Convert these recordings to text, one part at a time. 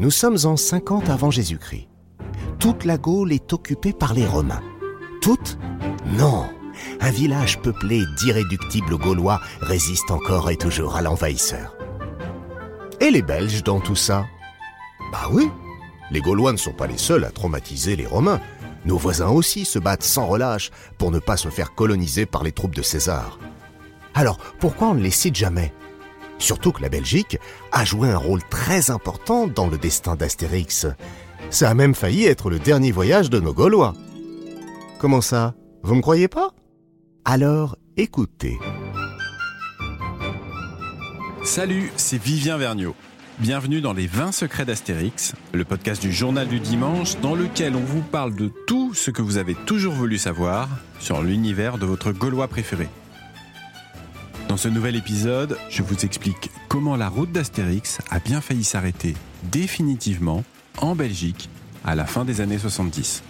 Nous sommes en 50 avant Jésus-Christ. Toute la Gaule est occupée par les Romains. Toute Non. Un village peuplé d'irréductibles Gaulois résiste encore et toujours à l'envahisseur. Et les Belges dans tout ça? Bah oui, les Gaulois ne sont pas les seuls à traumatiser les Romains. Nos voisins aussi se battent sans relâche pour ne pas se faire coloniser par les troupes de César. Alors pourquoi on ne les cite jamais? Surtout que la Belgique a joué un rôle très important dans le destin d'Astérix. Ça a même failli être le dernier voyage de nos Gaulois. Comment ça? Vous me croyez pas? Alors écoutez. Salut, c'est Vivien Vergniaud. Bienvenue dans les 20 secrets d'Astérix, le podcast du journal du dimanche dans lequel on vous parle de tout ce que vous avez toujours voulu savoir sur l'univers de votre Gaulois préféré. Dans ce nouvel épisode, je vous explique comment la route d'Astérix a bien failli s'arrêter définitivement en Belgique à la fin des années 70.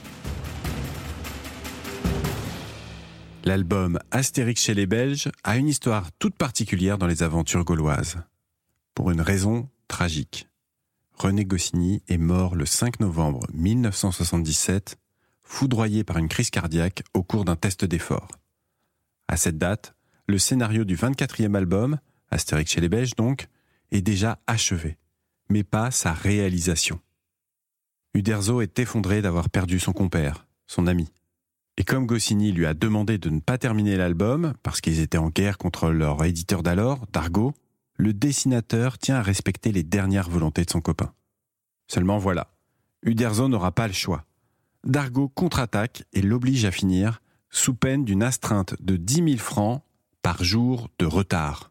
L'album Astérix chez les Belges a une histoire toute particulière dans les aventures gauloises. Pour une raison tragique. René Goscinny est mort le 5 novembre 1977, foudroyé par une crise cardiaque au cours d'un test d'effort. À cette date, le scénario du 24e album, Astérix chez les Belges donc, est déjà achevé, mais pas sa réalisation. Uderzo est effondré d'avoir perdu son compère, son ami. Et comme Goscinny lui a demandé de ne pas terminer l'album, parce qu'ils étaient en guerre contre leur éditeur d'alors, Dargo, le dessinateur tient à respecter les dernières volontés de son copain. Seulement voilà, Uderzo n'aura pas le choix. Dargo contre-attaque et l'oblige à finir, sous peine d'une astreinte de 10 000 francs par jour de retard.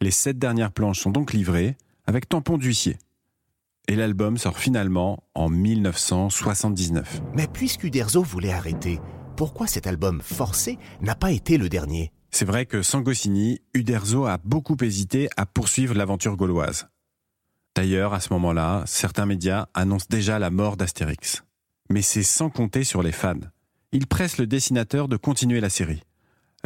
Les sept dernières planches sont donc livrées, avec tampon d'huissier. Et l'album sort finalement en 1979. Mais puisque Uderzo voulait arrêter, pourquoi cet album forcé n'a pas été le dernier? C'est vrai que sans Goscinny, Uderzo a beaucoup hésité à poursuivre l'aventure gauloise. D'ailleurs, à ce moment-là, certains médias annoncent déjà la mort d'Astérix. Mais c'est sans compter sur les fans. Ils pressent le dessinateur de continuer la série.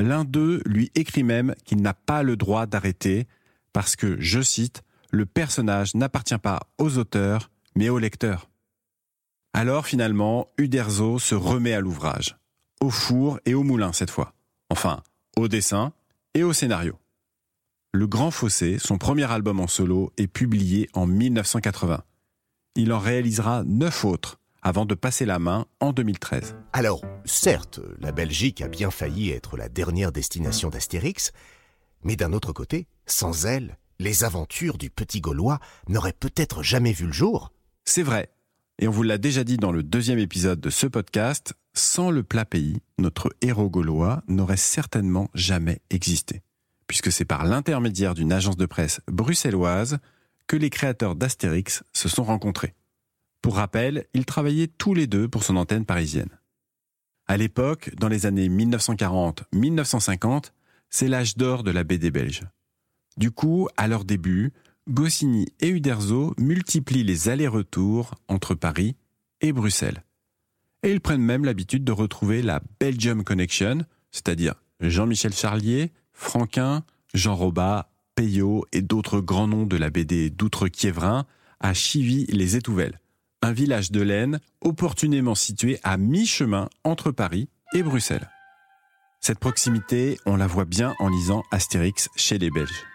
L'un d'eux lui écrit même qu'il n'a pas le droit d'arrêter parce que, je cite, le personnage n'appartient pas aux auteurs, mais aux lecteurs. Alors finalement, Uderzo se remet à l'ouvrage, au four et au moulin cette fois, enfin, au dessin et au scénario. Le Grand Fossé, son premier album en solo, est publié en 1980. Il en réalisera neuf autres avant de passer la main en 2013. Alors, certes, la Belgique a bien failli être la dernière destination d'Astérix, mais d'un autre côté, sans elle, les aventures du petit Gaulois n'auraient peut-être jamais vu le jour. C'est vrai. Et on vous l'a déjà dit dans le deuxième épisode de ce podcast, sans le plat pays, notre héros gaulois n'aurait certainement jamais existé. Puisque c'est par l'intermédiaire d'une agence de presse bruxelloise que les créateurs d'Astérix se sont rencontrés. Pour rappel, ils travaillaient tous les deux pour son antenne parisienne. À l'époque, dans les années 1940-1950, c'est l'âge d'or de la BD belge. Du coup, à leur début, Goscinny et Uderzo multiplient les allers-retours entre Paris et Bruxelles. Et ils prennent même l'habitude de retrouver la Belgium Connection, c'est-à-dire Jean-Michel Charlier, Franquin, Jean Robat, Peyo et d'autres grands noms de la BD d'outre-Quiévrin à Chivy-les-Étouvelles, un village de l'Aisne opportunément situé à mi-chemin entre Paris et Bruxelles. Cette proximité, on la voit bien en lisant Astérix chez les Belges.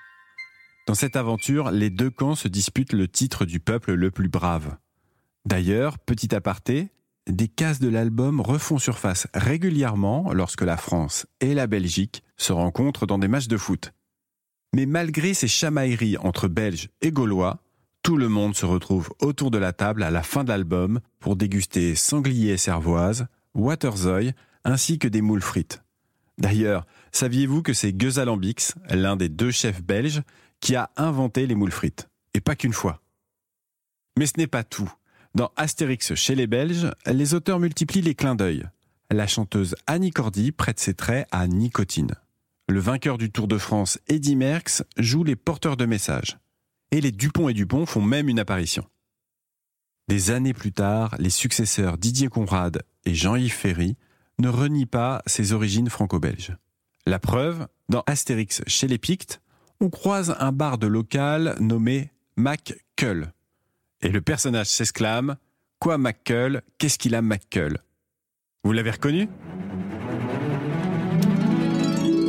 Dans cette aventure, les deux camps se disputent le titre du peuple le plus brave. D'ailleurs, petit aparté, des cases de l'album refont surface régulièrement lorsque la France et la Belgique se rencontrent dans des matchs de foot. Mais malgré ces chamailleries entre Belges et Gaulois, tout le monde se retrouve autour de la table à la fin de l'album pour déguster sanglier et cervoise, waterzoy, ainsi que des moules frites. D'ailleurs, saviez-vous que c'est Gezalambix, l'un des deux chefs belges, qui a inventé les moules frites? Et pas qu'une fois. Mais ce n'est pas tout. Dans Astérix chez les Belges, les auteurs multiplient les clins d'œil. La chanteuse Annie Cordy prête ses traits à Nicotine. Le vainqueur du Tour de France, Eddy Merckx, joue les porteurs de messages et les Dupont et Dupont font même une apparition. Des années plus tard, les successeurs Didier Conrad et Jean-Yves Ferry ne renient pas ses origines franco-belges. La preuve, dans Astérix chez les Pictes, on croise un barde local nommé Mac Cull. Et le personnage s'exclame Quoi, McCull Qu'est-ce qu'il a, McCull Vous l'avez reconnu?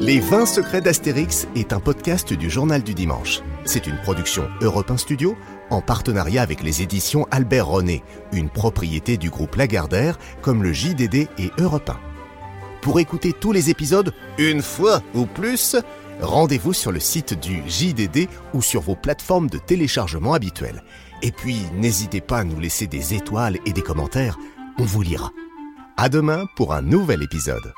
Les 20 secrets d'Astérix est un podcast du Journal du Dimanche. C'est une production Europe 1 Studio en partenariat avec les éditions Albert René, une propriété du groupe Lagardère comme le JDD et Europe 1. Pour écouter tous les épisodes une fois ou plus, rendez-vous sur le site du JDD ou sur vos plateformes de téléchargement habituelles. Et puis, n'hésitez pas à nous laisser des étoiles et des commentaires, on vous lira. À demain pour un nouvel épisode.